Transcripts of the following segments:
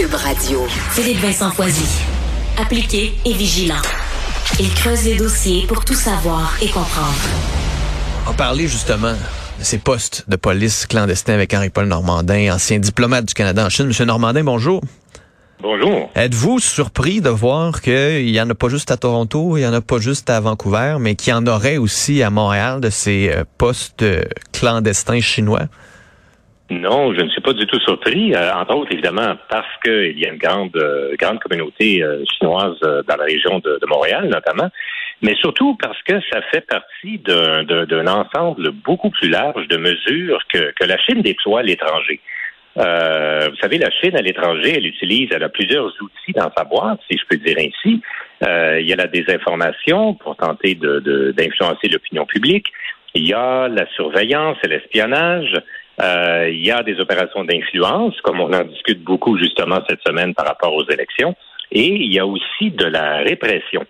Cube Radio. Philippe Vincent Foisy. Appliqué et vigilant. Il creuse les dossiers pour tout savoir et comprendre. On parlait justement de ces postes de police clandestins avec Henri-Paul Normandin, ancien diplomate du Canada en Chine. Monsieur Normandin, bonjour. Bonjour. Êtes-vous surpris de voir qu'il y en a pas juste à Toronto, il y en a pas juste à Vancouver, mais qu'il y en aurait aussi à Montréal de ces euh, postes clandestins chinois? Non, je ne suis pas du tout surpris. Euh, entre autres, évidemment, parce qu'il y a une grande, euh, grande communauté chinoise dans la région de, Montréal, notamment, mais surtout parce que ça fait partie d'un ensemble beaucoup plus large de mesures que, que la Chine déploie à l'étranger. Euh, vous savez, la Chine à l'étranger, elle utilise, elle a plusieurs outils dans sa boîte, si je peux dire ainsi. Euh, il y a la désinformation pour tenter d'influencer de, l'opinion publique. Il y a la surveillance et l'espionnage. Euh, il y a des opérations d'influence, comme on en discute beaucoup justement cette semaine par rapport aux élections. Et il y a aussi de la répression.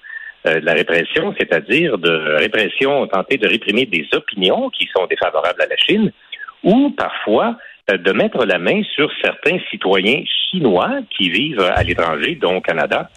Euh, de la répression, c'est-à-dire de répression, tenter de réprimer des opinions qui sont défavorables à la Chine, ou parfois euh, de mettre la main sur certains citoyens chinois qui vivent à l'étranger, dont au Canada,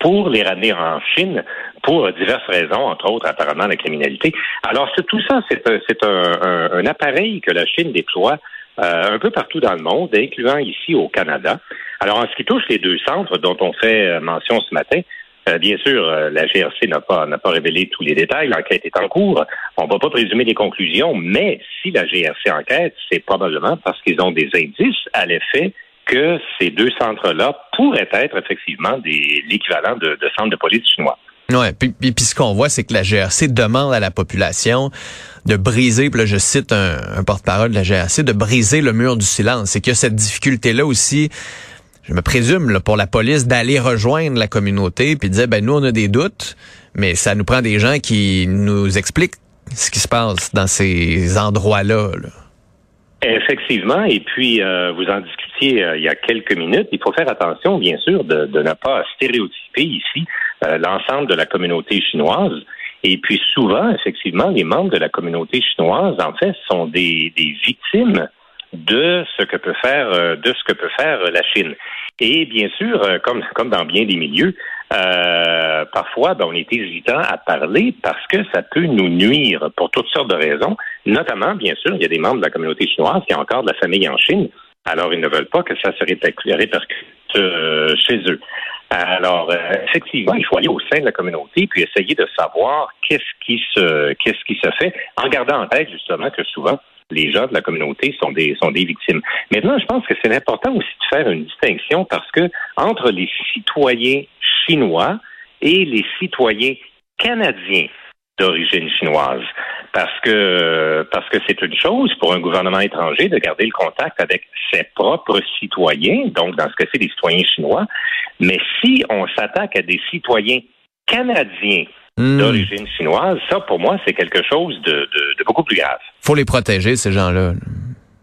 pour les ramener en Chine pour diverses raisons, entre autres apparemment la criminalité. Alors tout ça, c'est un, appareil que la Chine déploie euh, un peu partout dans le monde, incluant ici au Canada. Alors en ce qui touche les deux centres dont on fait euh, mention ce matin, euh, bien sûr, euh, la GRC n'a pas n'a pas révélé tous les détails. L'enquête est en cours. On ne va pas présumer des conclusions, mais si la GRC enquête, c'est probablement parce qu'ils ont des indices à l'effet que ces deux centres-là pourraient être effectivement des l'équivalent de, de centres de police chinois. Ouais, puis, puis, ce qu'on voit, c'est que la GRC demande à la population de briser, puis là, je cite un, un porte-parole de la GRC, de briser le mur du silence. C'est qu'il y a cette difficulté-là aussi je me présume, là, pour la police d'aller rejoindre la communauté puis de dire, ben nous, on a des doutes, mais ça nous prend des gens qui nous expliquent ce qui se passe dans ces endroits-là. Effectivement, et puis euh, vous en euh, il y a quelques minutes. Il faut faire attention, bien sûr, de, ne pas stéréotyper ici euh, l'ensemble de la communauté chinoise. Et puis souvent, effectivement, les membres de la communauté chinoise, en fait, sont des, victimes de ce que peut faire de ce que peut faire la Chine. Et bien sûr, euh, comme, dans bien des milieux, euh, parfois, ben, on est hésitant à parler parce que ça peut nous nuire pour toutes sortes de raisons. Notamment, bien sûr, il y a des membres de la communauté chinoise qui ont encore de la famille en Chine. Alors, ils ne veulent pas que ça se répercute euh, chez eux. Alors, effectivement, il faut aller au sein de la communauté puis essayer de savoir qu'est-ce qui se qu'est-ce qui se fait, en gardant en tête justement que souvent les gens de la communauté sont des sont des victimes. Maintenant, je pense que c'est important aussi de faire une distinction parce que entre les citoyens chinois et les citoyens canadiens d'origine chinoise. Parce que parce que c'est une chose pour un gouvernement étranger de garder le contact avec ses propres citoyens, donc dans ce cas-ci des citoyens chinois, mais si on s'attaque à des citoyens canadiens Hmm. d'origine chinoise, ça, pour moi, c'est quelque chose de, beaucoup plus grave. faut les protéger, ces gens-là.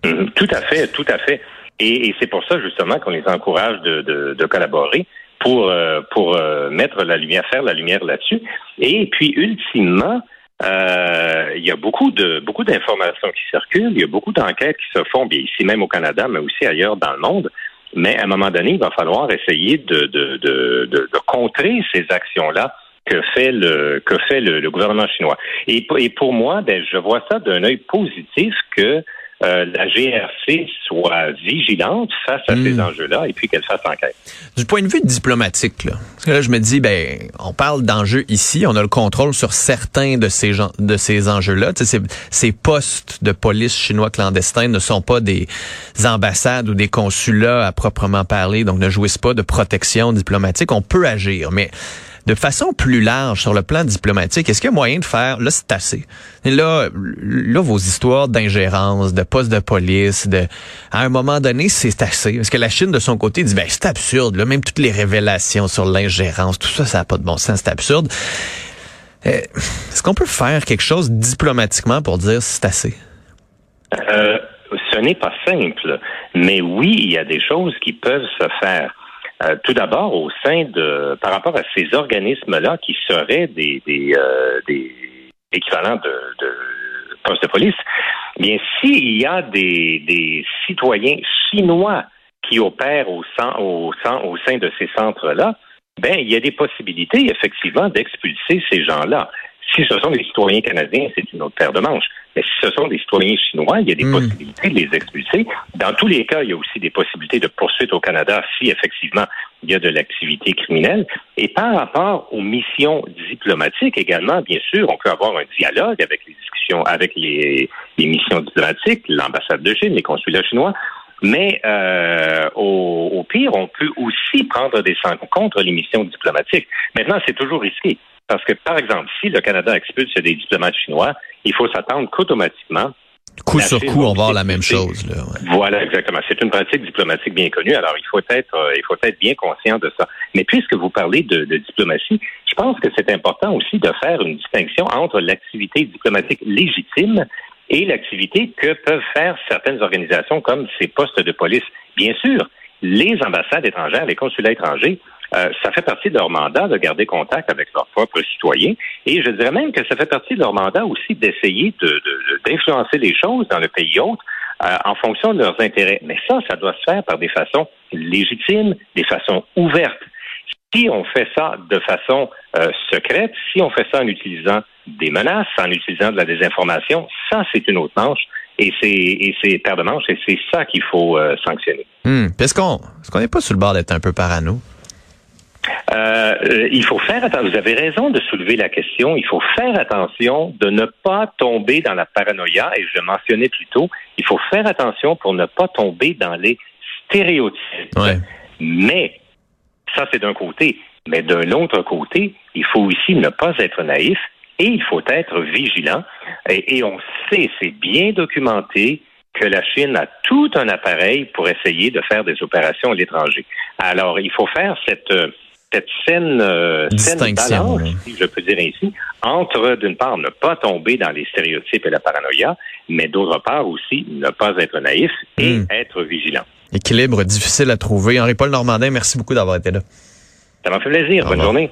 Hmm, tout à fait, tout à fait. Et, c'est pour ça, justement, qu'on les encourage de, collaborer pour, euh, pour euh, mettre la lumière, faire la lumière là-dessus. Et puis, ultimement, euh, il y a beaucoup de beaucoup d'informations qui circulent, il y a beaucoup d'enquêtes qui se font, bien ici même au Canada, mais aussi ailleurs dans le monde. Mais à un moment donné, il va falloir essayer de, de, de, de contrer ces actions-là que fait le que fait le, gouvernement chinois. Et, et pour moi, ben, je vois ça d'un œil positif que euh, la GRC soit vigilante face à ces hmm. enjeux-là et puis qu'elle fasse enquête. Du point de vue diplomatique, là, parce que là, je me dis, ben, on parle d'enjeux ici, on a le contrôle sur certains de ces gens, de ces enjeux-là. Ces, ces postes de police chinois clandestins ne sont pas des ambassades ou des consulats à proprement parler, donc ne jouissent pas de protection diplomatique. On peut agir, mais de façon plus large sur le plan diplomatique, est-ce qu'il y a moyen de faire, là c'est assez, là, là vos histoires d'ingérence, de poste de police, de, à un moment donné c'est assez, parce que la Chine de son côté dit ben c'est absurde, là, même toutes les révélations sur l'ingérence, tout ça ça n'a pas de bon sens, c'est absurde. Euh, est-ce qu'on peut faire quelque chose diplomatiquement pour dire c'est assez? Euh, ce n'est pas simple, mais oui, il y a des choses qui peuvent se faire. Euh, tout d'abord, au sein de, par rapport à ces organismes-là qui seraient des, des, euh, des équivalents de, de postes de police, bien, s'il y a des, des citoyens chinois qui opèrent au, sein, au, au sein de ces centres-là, ben il y a des possibilités effectivement d'expulser ces gens-là. Si ce sont des citoyens canadiens, c'est une autre paire de manches. Mais si ce sont des citoyens chinois, il y a des hmm. possibilités de les expulser. Dans tous les cas, il y a aussi des possibilités de poursuite au Canada si effectivement il y a de l'activité criminelle. Et par rapport aux missions diplomatiques également, bien sûr, on peut avoir un dialogue avec les discussions, avec les, missions diplomatiques, l'ambassade de Chine, les consulats chinois. Mais euh, au, au, pire, on peut aussi prendre des sanctions contre les missions diplomatiques. Maintenant, c'est toujours risqué. Parce que, par exemple, si le Canada expulse des diplomates chinois, il faut s'attendre qu'automatiquement, Coup sur coup, on va la même chose. Là, Voilà, exactement. C'est une pratique diplomatique bien connue. Alors, il faut être, euh, il faut être bien conscient de ça. Mais puisque vous parlez de, de diplomatie, je pense que c'est important aussi de faire une distinction entre l'activité diplomatique légitime et l'activité que peuvent faire certaines organisations comme ces postes de police. Bien sûr, les ambassades étrangères, les consulats étrangers euh, ça fait partie de leur mandat de garder contact avec leurs propres citoyens. Et je dirais même que ça fait partie de leur mandat aussi d'essayer d'influencer de, les choses dans le pays autre euh, en fonction de leurs intérêts. Mais ça, ça doit se faire par des façons légitimes, des façons ouvertes. Si on fait ça de façon euh, secrète, si on fait ça en utilisant des menaces, en utilisant de la désinformation, ça, c'est une autre manche. Et c'est, paire de manches, et c'est ça qu'il faut sanctionner. Hmm. Est-ce qu'on est-ce qu'on n'est pas sur le bord d'être un peu parano? Euh, il faut faire attention. Vous avez raison de soulever la question. Il faut faire attention de ne pas tomber dans la paranoïa. Et je le mentionnais plus tôt, il faut faire attention pour ne pas tomber dans les stéréotypes. Mais ça, c'est d'un côté. Mais d'un autre côté, il faut aussi ne pas être naïf et il faut être vigilant. Et, et on sait, c'est bien documenté que la Chine a tout un appareil pour essayer de faire des opérations à l'étranger. Alors, il faut faire cette cette saine, euh, balance, si je peux dire ainsi, entre, d'une part, ne pas tomber dans les stéréotypes et la paranoïa, mais d'autre part aussi, ne pas être naïf et hmm. être vigilant. Équilibre difficile à trouver. Henri-Paul Normandin, merci beaucoup d'avoir été là. Ça m'a fait plaisir. Bonne journée.